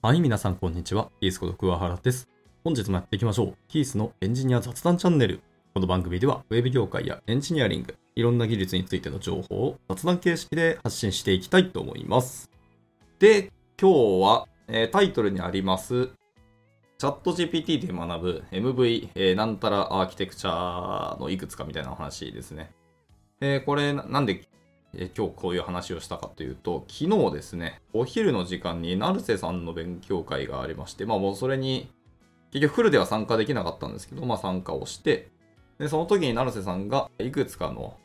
はい、皆さんこんにちは。キースこと桑原です。本日もやっていきましょう。キースのエンジニア雑談チャンネル。この番組では、ウェブ業界やエンジニアリング、いろんな技術についての情報を雑談形式で発信していきたいと思います。で、今日は、えー、タイトルにあります、チャット GPT で学ぶ MV、えー、なんたらアーキテクチャのいくつかみたいな話ですね。えー、これなんでえ今日こういう話をしたかというと、昨日ですね、お昼の時間に成瀬さんの勉強会がありまして、まあもうそれに、結局フルでは参加できなかったんですけど、まあ参加をして、で、その時に成瀬さんがいくつかの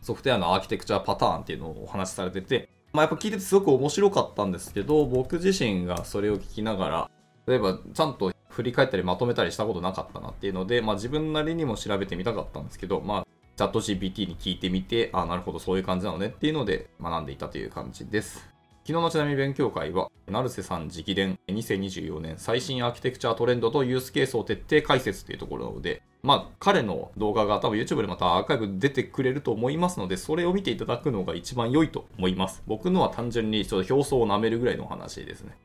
ソフトウェアのアーキテクチャパターンっていうのをお話しされてて、まあやっぱ聞いててすごく面白かったんですけど、僕自身がそれを聞きながら、例えばちゃんと振り返ったりまとめたりしたことなかったなっていうので、まあ自分なりにも調べてみたかったんですけど、まあチャット GPT に聞いてみて、ああ、なるほど、そういう感じなのねっていうので学んでいたという感じです。昨日のちなみ勉強会は、成瀬さん直伝2024年最新アーキテクチャトレンドとユースケースを徹底解説というところなので、まあ、彼の動画が多分 YouTube でまたアーカイブ出てくれると思いますので、それを見ていただくのが一番良いと思います。僕のは単純にちょっと表層を舐めるぐらいの話ですね。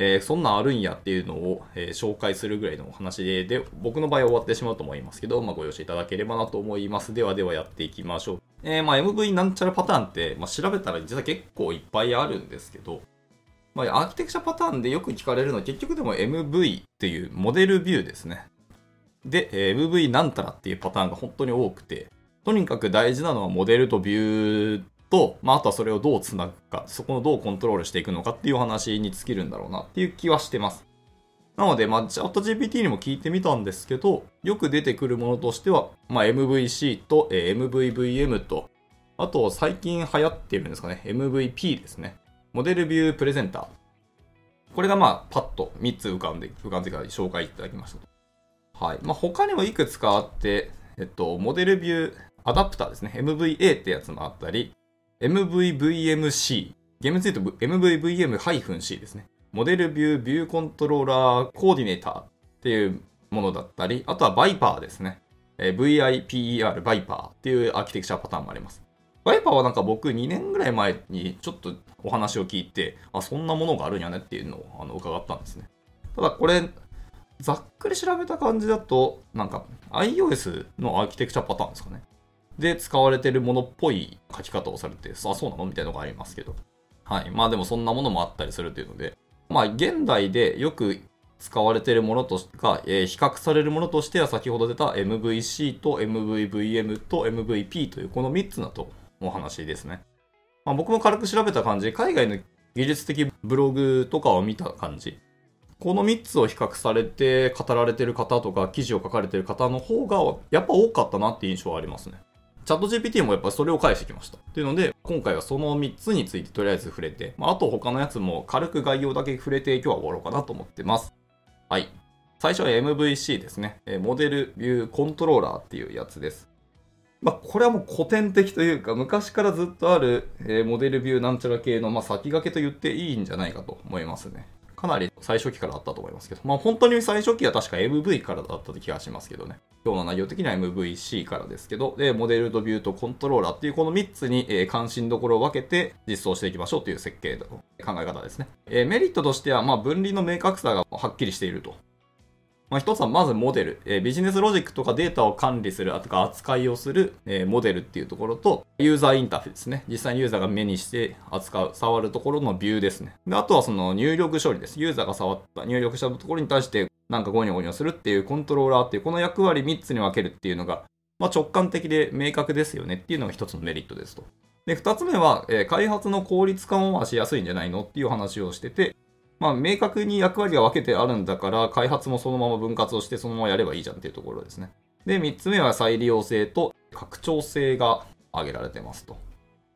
えー、そんなんあるんやっていうのを、えー、紹介するぐらいのお話で、で、僕の場合は終わってしまうと思いますけど、まあ、ご容赦いただければなと思います。ではではやっていきましょう。えー、まあ、MV なんちゃらパターンって、まあ、調べたら実は結構いっぱいあるんですけど、まあ、アーキテクチャパターンでよく聞かれるのは結局でも MV っていうモデルビューですね。で、え MV なんたらっていうパターンが本当に多くて、とにかく大事なのはモデルとビューと、まあ、あとはそれをどうつなぐか、そこをどうコントロールしていくのかっていう話に尽きるんだろうなっていう気はしてます。なので、まあ、チャット GPT にも聞いてみたんですけど、よく出てくるものとしては、まあ、MVC と、えー、MVVM と、あと最近流行っているんですかね、MVP ですね。モデルビュープレゼンター。これがまあ、パッと3つ浮かんで、浮かんでから紹介いただきました。はい。まあ、他にもいくつかあって、えっと、モデルビューアダプターですね。MVA ってやつもあったり、MVVMC。厳密に言うと MVVM-C ですね。モデルビュービューコントローラーコーディネーターっていうものだったり、あとはバイパーですねえ。VIPER、バイパーっていうアーキテクチャパターンもあります。バイパーはなんか僕2年ぐらい前にちょっとお話を聞いて、あ、そんなものがあるんやねっていうのをあの伺ったんですね。ただこれ、ざっくり調べた感じだと、なんか iOS のアーキテクチャパターンですかね。で使われてるものっぽい書き方をされて、あそうなの？みたいなのがありますけど。はい。まあでもそんなものもあったりするというので、まあ現代でよく使われているものとか、えー、比較されるものとしては先ほど出た MVC と MVVM と MVP というこの3つだとお話ですね。まあ、僕も軽く調べた感じ、海外の技術的ブログとかを見た感じ、この3つを比較されて語られてる方とか記事を書かれてる方の方がやっぱ多かったなって印象はありますね。チャット GPT もやっぱそれを返してきました。っていうので、今回はその3つについてとりあえず触れて、まあ、あと他のやつも軽く概要だけ触れて今日は終わろうかなと思ってます。はい。最初は MVC ですね。モデルビューコントローラーっていうやつです。まあ、これはもう古典的というか、昔からずっとある、えモデルビューなんちゃら系の、まあ、先駆けと言っていいんじゃないかと思いますね。かなり最初期からあったと思いますけど、まあ本当に最初期は確か MV からだった気がしますけどね。今日の内容的には MVC からですけど、で、モデルとビューとコントローラーっていうこの3つに、え、関心どころを分けて実装していきましょうという設計の考え方ですね。え、メリットとしては、まあ分離の明確さがはっきりしていると。まあ、一つはまずモデル、えー、ビジネスロジックとかデータを管理する、あとか扱いをする、えー、モデルっていうところと、ユーザーインターフェースですね。実際にユーザーが目にして扱う、触るところのビューですね。で、あとはその入力処理です。ユーザーが触った、入力したところに対してなんかゴニョゴニョするっていうコントローラーっていうこの役割3つに分けるっていうのが、まあ、直感的で明確ですよねっていうのが一つのメリットですと。で、二つ目は、えー、開発の効率化もしやすいんじゃないの？っていう話をしてて、まあ、明確に役割が分けてあるんだから、開発もそのまま分割をしてそのままやればいいじゃんっていうところですね。で、3つ目は再利用性と拡張性が挙げられてますと。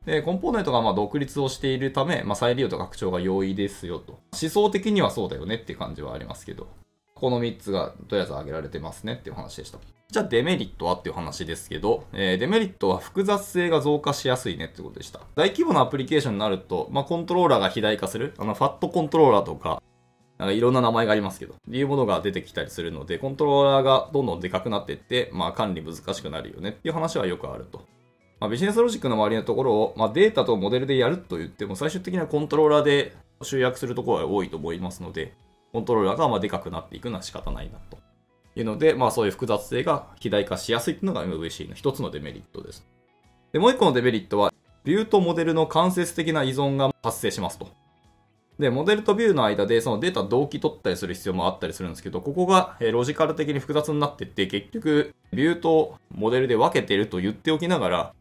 で、コンポーネントがま独立をしているため、まあ、再利用と拡張が容易ですよと。思想的にはそうだよねっていう感じはありますけど。この3つがとりあえず挙げられてますねっていう話でした。じゃあデメリットはっていう話ですけど、えー、デメリットは複雑性が増加しやすいねってことでした。大規模なアプリケーションになると、まあ、コントローラーが肥大化する、あの、ファットコントローラーとか、なんかいろんな名前がありますけど、いうものが出てきたりするので、コントローラーがどんどんでかくなっていって、まあ、管理難しくなるよねっていう話はよくあると。まあ、ビジネスロジックの周りのところを、まあ、データとモデルでやると言っても、最終的にはコントローラーで集約するところが多いと思いますので、コントローラーがまあでかくなっていくのは仕方ないなというので、まあそういう複雑性が肥大化しやすいっていうのが MVC の一つのデメリットです。で、もう一個のデメリットは、ビューとモデルの間接的な依存が発生しますと。で、モデルとビューの間でそのデータ同期取ったりする必要もあったりするんですけど、ここがロジカル的に複雑になってって、結局、ビューとモデルで分けてると言っておきながら、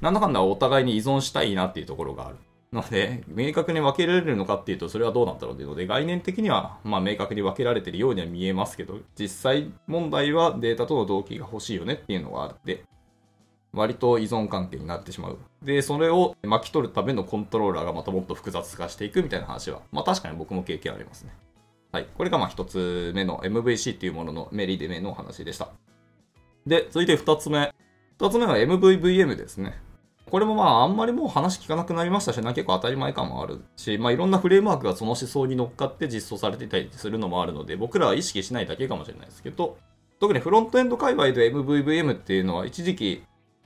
なんだかんだお互いに依存したいなっていうところがある。なので、明確に分けられるのかっていうと、それはどうなんだろうというので、概念的には、まあ、明確に分けられてるようには見えますけど、実際問題はデータとの同期が欲しいよねっていうのがあって、割と依存関係になってしまう。で、それを巻き取るためのコントローラーがまたもっと複雑化していくみたいな話は、まあ確かに僕も経験ありますね。はい。これがまあ一つ目の MVC っていうもののメリデメの話でした。で、続いて二つ目。二つ目は MVVM ですね。これもまああんまりもう話聞かなくなりましたしな、結構当たり前感もあるし、まあいろんなフレームワークがその思想に乗っかって実装されていたりするのもあるので、僕らは意識しないだけかもしれないですけど、特にフロントエンド界隈で MVVM っていうのは一時期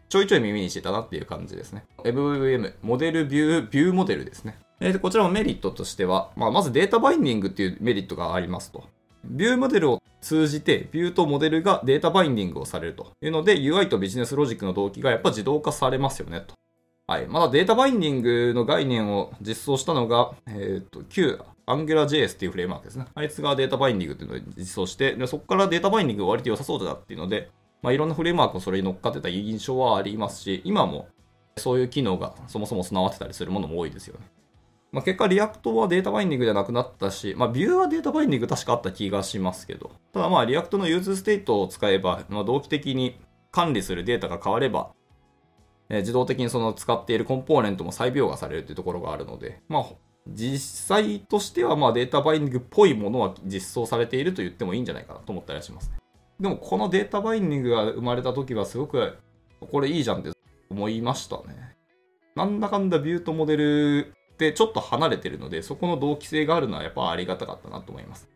ちょいちょい耳にしてたなっていう感じですね。MVVM、モデルビュー、ビューモデルですね。でこちらもメリットとしては、まあ、まずデータバインディングっていうメリットがありますと。ビューモデルを通じて、ビューとモデルがデータバインディングをされるというので、UI とビジネスロジックの動機がやっぱ自動化されますよねと。はい。まだデータバインディングの概念を実装したのが、えっ、ー、と、Q、AngularJS っていうフレームワークですね。あいつがデータバインディングっていうのを実装して、でそこからデータバインディング割と良さそうだなっていうので、まあ、いろんなフレームワークをそれに乗っかってた印象はありますし、今もそういう機能がそもそも備わってたりするものも多いですよね。まあ、結果、 React はデータバインディングじゃなくなったし、まあ、 Vue はデータバインディング確かあった気がしますけど、ただまあ、 React の useState を使えば、まあ、同期的に管理するデータが変われば、えー、自動的にその使っているコンポーネントも再描画されるというところがあるので、まあ、実際としてはまあデータバインディングっぽいものは実装されていると言ってもいいんじゃないかなと思ったりはしますね。でもこのデータバインディングが生まれた時はすごくこれいいじゃんって思いましたね。なんだかんだビューとモデルってちょっと離れてるので、そこの同期性があるのはやっぱありがたかったなと思います。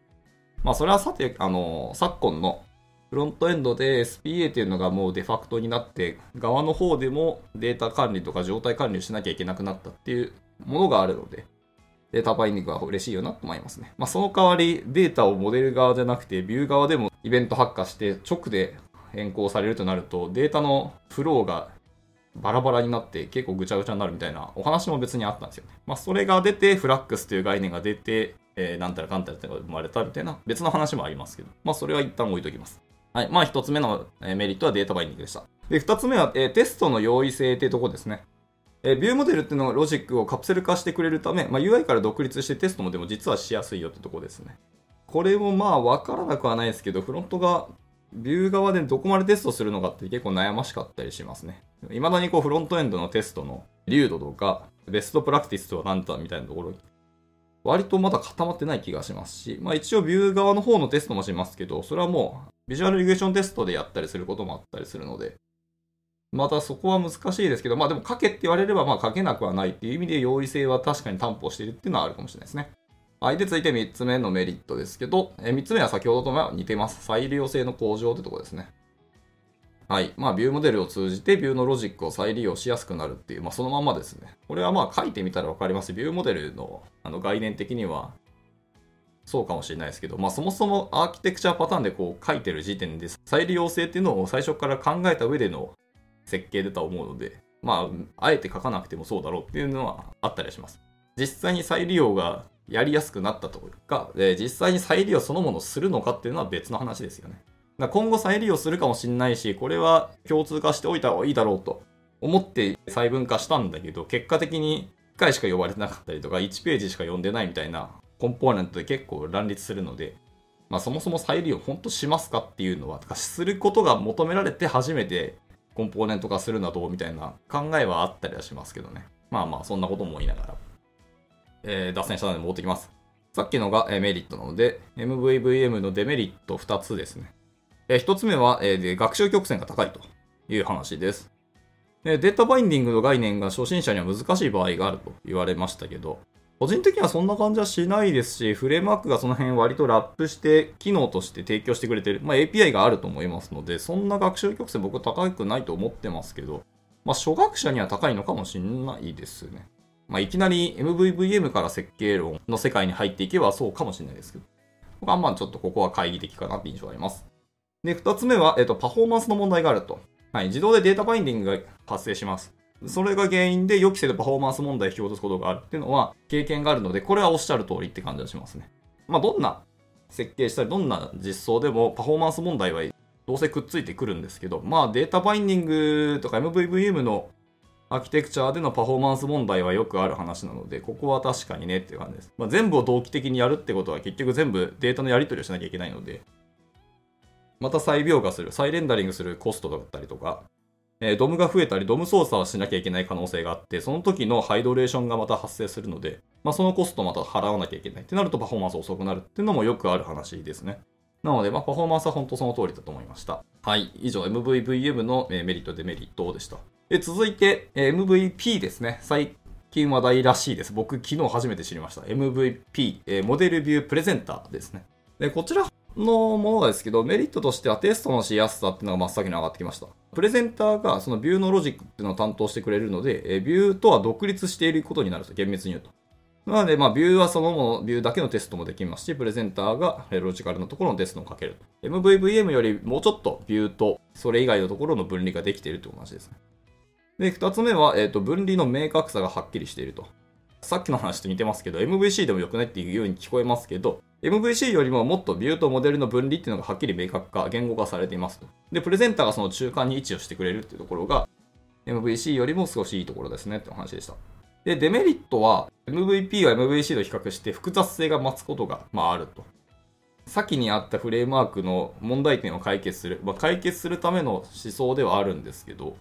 まあそれはさて、あの、昨今のフロントエンドで SPA っていうのがもうデファクトになって、側の方でもデータ管理とか状態管理をしなきゃいけなくなったっていうものがあるので、データバインディングは嬉しいよなと思いますね。まあ、その代わりデータをモデル側じゃなくてビュー側でもイベント発火して直で変更されるとなるとデータのフローがバラバラになって結構ぐちゃぐちゃになるみたいなお話も別にあったんですよ。まあ、それが出てフラックスという概念が出て、えー、なんたらかんたらって生まれたみたいな別の話もありますけど、まあ、それは一旦置いときます。はい。まあ、一つ目のメリットはデータバインディングでした。で、二つ目は、えー、テストの容易性っていうとこですね。えー、ビューモデルっていうのはロジックをカプセル化してくれるため、まあ、UI から独立してテストもでも実はしやすいよってとこですね。これもまあ分からなくはないですけど、フロントがビュー側でどこまでテストするのかって結構悩ましかったりしますね。未だにこうフロントエンドのテストの流度とか、ベストプラクティスとは何だみたいなところ割とまだ固まってない気がしますし、まあ一応ビュー側の方のテストもしますけど、それはもうビジュアルリグレーションテストでやったりすることもあったりするので、またそこは難しいですけど、まあでも書けって言われればまあ書けなくはないっていう意味で容易性は確かに担保しているっていうのはあるかもしれないですね。はい。で、続いて3つ目のメリットですけど、え3つ目は先ほどとは似てます。再利用性の向上ってとこですね。はい。まあ、ビューモデルを通じてビューのロジックを再利用しやすくなるっていう、まあ、そのままですね。これはまあ、書いてみたらわかります。ビューモデルのあの概念的には、そうかもしれないですけど、まあ、そもそもアーキテクチャパターンでこう書いてる時点で再利用性っていうのを最初から考えた上での設計だと思うので、まあ、あえて書かなくてもそうだろうっていうのはあったりします。実際に再利用がやりやすくなったとか、実際に再利用そのものをするのかっていうのは別の話ですよね。今後再利用するかもしれないし、これは共通化しておいた方がいいだろうと思って細分化したんだけど、結果的に1回しか呼ばれてなかったりとか、1ページしか読んでないみたいなコンポーネントで結構乱立するので、まあそもそも再利用本当しますかっていうのは、かすることが求められて初めてコンポーネント化するなどみたいな考えはあったりはしますけどね。まあまあそんなことも言いながら。えー、脱線したので戻ってきます。さっきのが、えメリットなので、MVVM のデメリット2つですね。え1つ目は、えで学習曲線が高いという話です。でデータバインディングの概念が初心者には難しい場合があると言われましたけど、個人的にはそんな感じはしないですし、フレームワークがその辺割とラップして機能として提供してくれてる、まあ、API があると思いますので、そんな学習曲線僕高くないと思ってますけど、まあ、初学者には高いのかもしれないですね。まあ、いきなり MVVM から設計論の世界に入っていけばそうかもしれないですけど、僕はまあちょっとここは懐疑的かなって印象があります。で、二つ目は、えっ、と、パフォーマンスの問題があると。はい、自動でデータバインディングが発生します。それが原因で予期せぬパフォーマンス問題を引き落とすことがあるっていうのは経験があるので、これはおっしゃる通りって感じがしますね。まあ、どんな設計したり、どんな実装でもパフォーマンス問題はどうせくっついてくるんですけど、まあデータバインディングとか MVVM のアーキテクチャでのパフォーマンス問題はよくある話なので、ここは確かにねっていう感じです。まあ、全部を同期的にやるってことは結局全部データのやり取りをしなきゃいけないので、また再描画する、再レンダリングするコストだったりとか、えー、ドムが増えたり、ドム操作をしなきゃいけない可能性があって、その時のハイドレーションがまた発生するので、まあ、そのコストをまた払わなきゃいけないってなるとパフォーマンス遅くなるっていうのもよくある話ですね。なので、まあ、パフォーマンスは本当その通りだと思いました。はい。以上、MVVM のメリット、デメリットでした。で続いて、MVP ですね。最近話題らしいです。僕、昨日初めて知りました。MVP え、モデルビュープレゼンターですね。で、こちらのものですけど、メリットとしてはテストのしやすさっていうのが真っ先に上がってきました。プレゼンターがそのビューのロジックっていうのを担当してくれるので、えビューとは独立していることになると、厳密に言うと。なので、まあ、ビューはそのもの、ビューだけのテストもできますし、プレゼンターがロジカルのところのテストも書ける。MVVM よりもうちょっとビューとそれ以外のところの分離ができているという話ですね。で、二つ目は、えっ、ー、と、分離の明確さがはっきりしていると。さっきの話と似てますけど、MVC でも良くないっていうように聞こえますけど、MVC よりももっとビューとモデルの分離っていうのがはっきり明確化、言語化されていますと。で、プレゼンターがその中間に位置をしてくれるっていうところが、MVC よりも少しいいところですねってお話でした。で、デメリットは MVP は MVC と比較して複雑性が増すことが、まあ、あると。先にあったフレームワークの問題点を解決する。まあ、解決するための思想ではあるんですけど、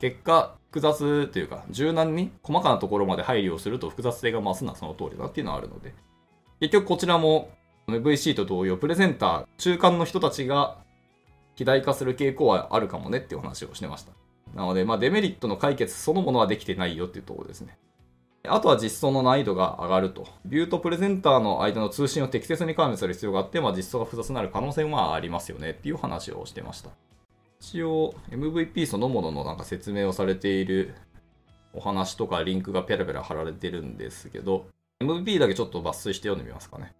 結果、複雑というか、柔軟に細かなところまで配慮をすると複雑性が増すのはその通りだっていうのはあるので、結局こちらも MVC と同様、プレゼンター、中間の人たちが肥大化する傾向はあるかもねっていう話をしてました。なので、まあ、デメリットの解決そのものはできてないよっていうところですね。あとは実装の難易度が上がると。ビューとプレゼンターの間の通信を適切に管理する必要があって、まあ、実装が複雑になる可能性はありますよねっていう話をしてました。一応 MVP そのもののなんか説明をされているお話とかリンクがペラペラ貼られてるんですけど、MVP だけちょっと抜粋して読んでみますかね。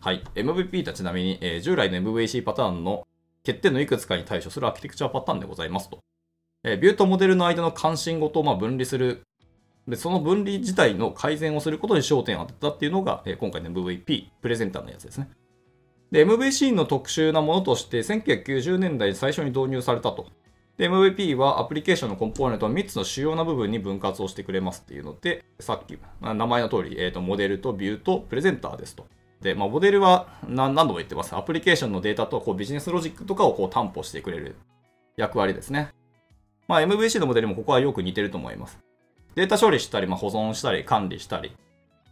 はい。MVP とはちなみに、えー、従来の MVC パターンの欠点のいくつかに対処するアーキテクチャパターンでございますと。えー、ビューとモデルの間の関心ごとをま分離するで、その分離自体の改善をすることに焦点を当てたっていうのが、え今回の MVP、プレゼンターのやつですね。で、MVC の特殊なものとして、1990年代に最初に導入されたと。で、MVP はアプリケーションのコンポーネントの3つの主要な部分に分割をしてくれますっていうので、さっき、名前の通り、えっ、ー、と、モデルとビューとプレゼンターですと。で、まあ、モデルは何度も言ってます。アプリケーションのデータとこうビジネスロジックとかをこう担保してくれる役割ですね。まあ、MVC のモデルもここはよく似てると思います。データ処理したり、まあ、保存したり、管理したり、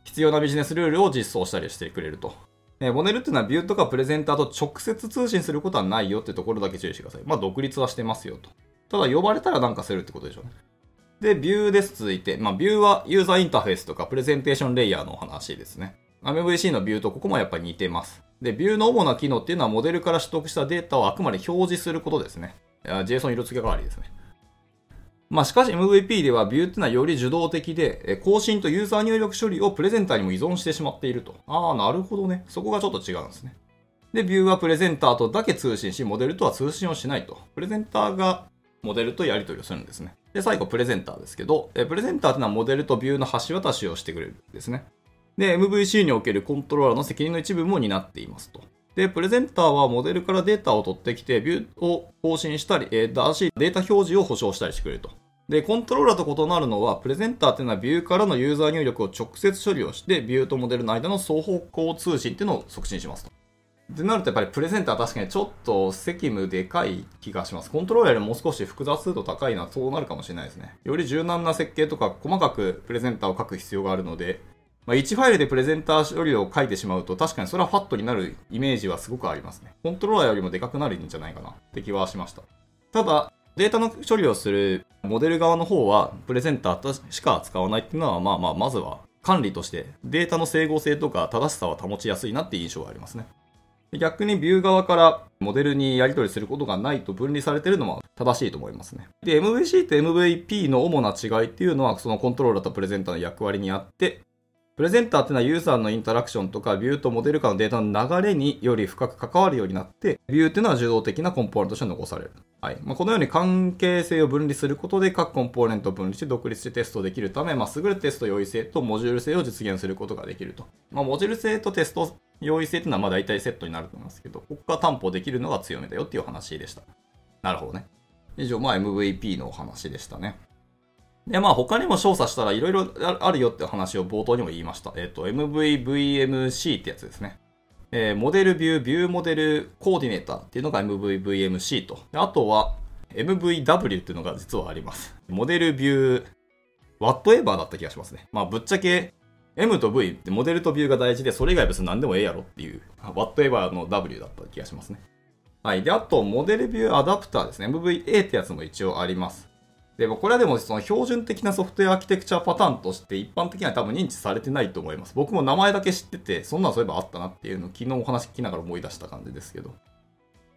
必要なビジネスルールを実装したりしてくれると。えモデルっていうのはビューとかプレゼンターと直接通信することはないよってところだけ注意してください。まあ、独立はしてますよと。ただ、呼ばれたらなんかするってことでしょうね。で、ビューです。続いて。まあ、ビューはユーザーインターフェースとかプレゼンテーションレイヤーの話ですね。MVC のビューとここもやっぱり似てます。で、ビューの主な機能っていうのはモデルから取得したデータをあくまで表示することですね。JSON 色付け代わりですね。まあ、しかし MVP ではビューっていうのはより受動的で、更新とユーザー入力処理をプレゼンターにも依存してしまっていると。ああ、なるほどね。そこがちょっと違うんですね。で、ビューはプレゼンターとだけ通信し、モデルとは通信をしないと。プレゼンターがモデルとやり取りをするんですね。で、最後、プレゼンターですけど、プレゼンターっていうのはモデルとビューの橋渡しをしてくれるんですね。で、MVC におけるコントローラーの責任の一部も担っていますと。で、プレゼンターはモデルからデータを取ってきて、ビューを更新したり、えー、だし、データ表示を保証したりしてくれると。で、コントローラーと異なるのは、プレゼンターっていうのはビューからのユーザー入力を直接処理をして、ビューとモデルの間の双方向通信っていうのを促進しますと。でなるとやっぱりプレゼンター確かにちょっと責務でかい気がします。コントローラーよりもう少し複雑度高いのはそうなるかもしれないですね。より柔軟な設計とか細かくプレゼンターを書く必要があるので、まあ、1ファイルでプレゼンター処理を書いてしまうと確かにそれはファットになるイメージはすごくありますね。コントローラーよりもでかくなるんじゃないかなって気はしました。ただ、データの処理をするモデル側の方は、プレゼンターしか使わないっていうのは、まあまあ、まずは管理としてデータの整合性とか正しさは保ちやすいなっていう印象がありますね。逆にビュー側からモデルにやり取りすることがないと分離されているのは正しいと思いますね。で、MVC と MVP の主な違いっていうのは、そのコントローラーとプレゼンターの役割にあって、プレゼンターっていうのはユーザーのインタラクションとかビューとモデル間のデータの流れにより深く関わるようになって、ビューっていうのは受動的なコンポーネントとして残される。はい。まあ、このように関係性を分離することで各コンポーネントを分離して独立してテストできるため、まあ、優れたテスト容易性とモジュール性を実現することができると。まあ、モジュール性とテスト容易性っていうのはまあ大体セットになると思いますけど、ここが担保できるのが強みだよっていう話でした。なるほどね。以上、まあ MVP のお話でしたね。で、まあ他にも調査したらいろいろあるよって話を冒頭にも言いました。えっ、ー、と、MVVMC ってやつですね。えー、モデルビュー、ビューモデルコーディネーターっていうのが MVVMC と。あとは MVW っていうのが実はあります。モデルビュー、ワットエバーだった気がしますね。まあぶっちゃけ M と V ってモデルとビューが大事で、それ以外別に何でもええやろっていう、ワットエバーの W だった気がしますね。はい。で、あと、モデルビューアダプターですね。MVA ってやつも一応あります。でもこれはでもその標準的なソフトウェアアーキテクチャパターンとして一般的には多分認知されてないと思います。僕も名前だけ知ってて、そんなんそういえばあったなっていうのを昨日お話聞きながら思い出した感じですけど。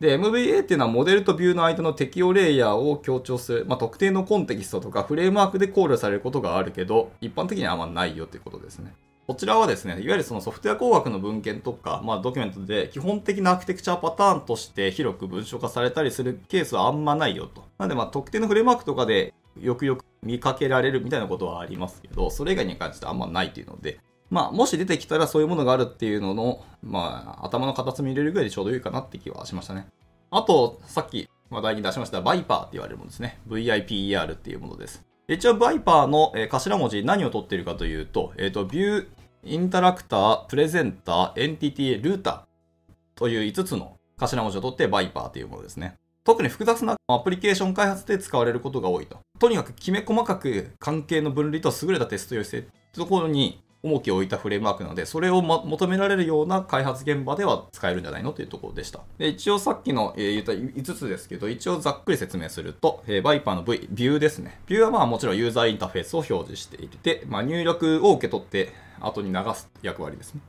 で、MVA っていうのはモデルとビューの間の適用レイヤーを強調する、まあ、特定のコンテキストとかフレームワークで考慮されることがあるけど、一般的にはあんまないよっていうことですね。こちらはですね、いわゆるそのソフトウェア工学の文献とか、まあ、ドキュメントで基本的なアーキテクチャパターンとして広く文章化されたりするケースはあんまないよと。なので、まあ、特定のフレームワークとかでよくよく見かけられるみたいなことはありますけど、それ以外に関してはあんまないっていうので、まあ、もし出てきたらそういうものがあるっていうのの、まあ、頭の片隅に入れるぐらいでちょうどいいかなって気はしましたね。あと、さっき話題に出しましたバイパーって言われるものですね。VIPER っていうものです。一応、バイパーの、頭文字何を取っているかというと、えっ、ー、と、ビュー、インタラクター、プレゼンター、エンティティ、ルーターという5つの頭文字を取ってバイパーというものですね。特に複雑なアプリケーション開発で使われることが多いと。とにかくきめ細かく関係の分離と優れたテスト用性ってところに重きを置いたフレームワークなので、それを、ま、求められるような開発現場では使えるんじゃないのというところでした。で一応さっきの、えー、言った5つですけど、一応ざっくり説明すると、えー、バイパーの V、ビューですね。ビューはまあもちろんユーザーインターフェースを表示していて、まあ、入力を受け取って後に流す役割ですね。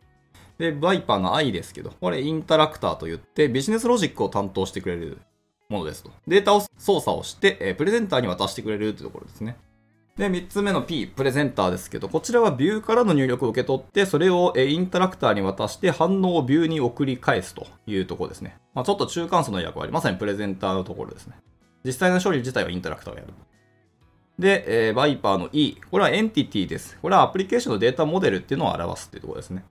で、バイパーの I ですけど、これインタラクターと言ってビジネスロジックを担当してくれるものですと。データを操作をして、え、プレゼンターに渡してくれるというところですね。で、3つ目の P、プレゼンターですけど、こちらはビューからの入力を受け取って、それをインタラクターに渡して反応をビューに送り返すというところですね。まあ、ちょっと中間層の役割、まさにプレゼンターのところですね。実際の処理自体はインタラクターがやる。で、えー、 VIPER の E、これはエンティティです。これはアプリケーションのデータモデルっていうのを表すっていうところですね。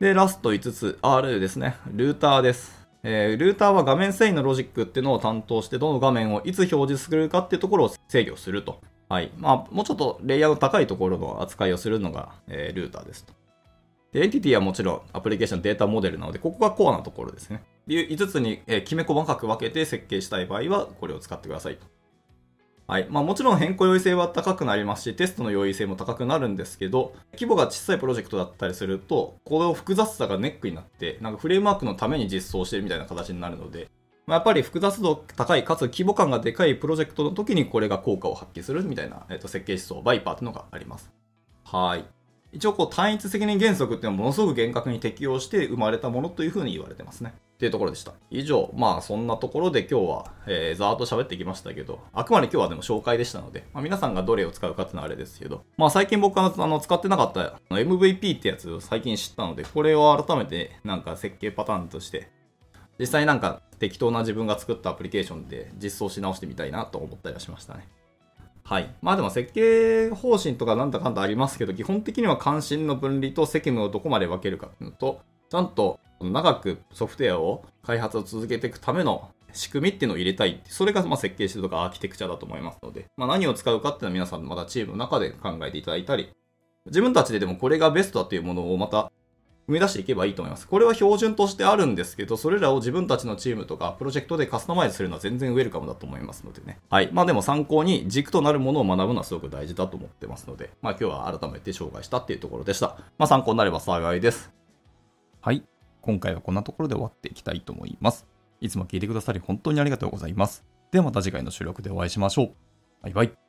で、ラスト5つ、R ですね。ルーターです。えー、ルーターは画面遷移のロジックっていうのを担当して、どの画面をいつ表示するかっていうところを制御すると。はい。まあ、もうちょっとレイヤーの高いところの扱いをするのが、えー、ルーターですと。で、エンティティはもちろんアプリケーションデータモデルなので、ここがコアなところですね。5つに、えー、きめ細かく分けて設計したい場合は、これを使ってくださいと。はい。まあもちろん変更容易性は高くなりますし、テストの容易性も高くなるんですけど、規模が小さいプロジェクトだったりすると、この複雑さがネックになって、なんかフレームワークのために実装してるみたいな形になるので、まあ、やっぱり複雑度高い、かつ規模感がでかいプロジェクトの時にこれが効果を発揮するみたいな、えっと、設計思想、バイパーっていうのがあります。はい。一応こう単一責任原則っていうのはものすごく厳格に適用して生まれたものというふうに言われてますね。っていうところでした。以上、まあそんなところで今日は、えー、ざーっと喋ってきましたけど、あくまで今日はでも紹介でしたので、まあ、皆さんがどれを使うかっていうのはあれですけど、まあ最近僕はあの使ってなかった MVP ってやつを最近知ったので、これを改めてなんか設計パターンとして実際なんか適当な自分が作ったアプリケーションで実装し直してみたいなと思ったりはしましたね。はい。まあでも設計方針とかなんだかんだありますけど、基本的には関心の分離と責務をどこまで分けるかっていうのと、ちゃんと長くソフトウェアを開発を続けていくための仕組みっていうのを入れたい。それがま設計してとかアーキテクチャだと思いますので、まあ、何を使うかっていうのは皆さんまたチームの中で考えていただいたり、自分たちででもこれがベストだというものをまた生み出していけばいいと思います。これは標準としてあるんですけど、それらを自分たちのチームとかプロジェクトでカスタマイズするのは全然ウェルカムだと思いますのでね。はい。まあでも参考に軸となるものを学ぶのはすごく大事だと思ってますので、まあ今日は改めて紹介したっていうところでした。まあ参考になれば幸いです。はい。今回はこんなところで終わっていきたいと思います。いつも聞いてくださり本当にありがとうございます。ではまた次回の収録でお会いしましょう。バイバイ。